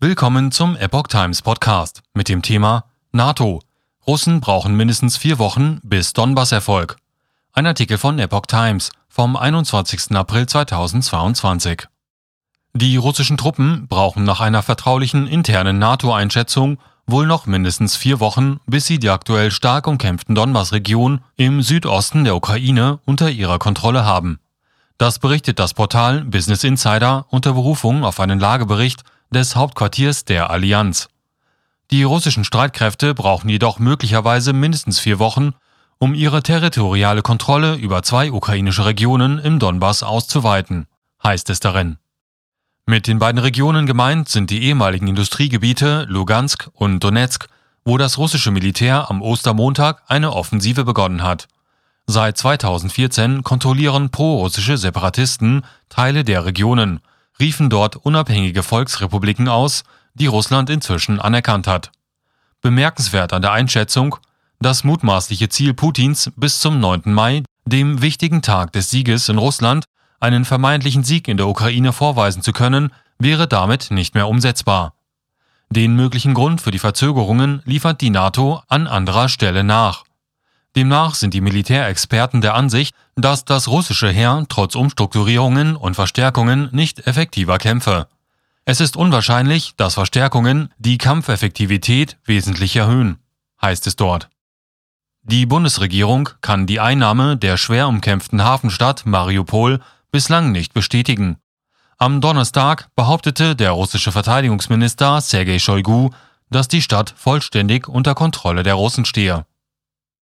Willkommen zum Epoch Times Podcast mit dem Thema NATO. Russen brauchen mindestens vier Wochen bis Donbass-Erfolg. Ein Artikel von Epoch Times vom 21. April 2022. Die russischen Truppen brauchen nach einer vertraulichen internen NATO-Einschätzung wohl noch mindestens vier Wochen, bis sie die aktuell stark umkämpften Donbass-Region im Südosten der Ukraine unter ihrer Kontrolle haben. Das berichtet das Portal Business Insider unter Berufung auf einen Lagebericht des Hauptquartiers der Allianz. Die russischen Streitkräfte brauchen jedoch möglicherweise mindestens vier Wochen, um ihre territoriale Kontrolle über zwei ukrainische Regionen im Donbass auszuweiten, heißt es darin. Mit den beiden Regionen gemeint sind die ehemaligen Industriegebiete Lugansk und Donetsk, wo das russische Militär am Ostermontag eine Offensive begonnen hat. Seit 2014 kontrollieren prorussische Separatisten Teile der Regionen, riefen dort unabhängige Volksrepubliken aus, die Russland inzwischen anerkannt hat. Bemerkenswert an der Einschätzung, das mutmaßliche Ziel Putins bis zum 9. Mai, dem wichtigen Tag des Sieges in Russland, einen vermeintlichen Sieg in der Ukraine vorweisen zu können, wäre damit nicht mehr umsetzbar. Den möglichen Grund für die Verzögerungen liefert die NATO an anderer Stelle nach. Demnach sind die Militärexperten der Ansicht, dass das russische Heer trotz Umstrukturierungen und Verstärkungen nicht effektiver kämpfe. Es ist unwahrscheinlich, dass Verstärkungen die Kampfeffektivität wesentlich erhöhen, heißt es dort. Die Bundesregierung kann die Einnahme der schwer umkämpften Hafenstadt Mariupol bislang nicht bestätigen. Am Donnerstag behauptete der russische Verteidigungsminister Sergei Shoigu, dass die Stadt vollständig unter Kontrolle der Russen stehe.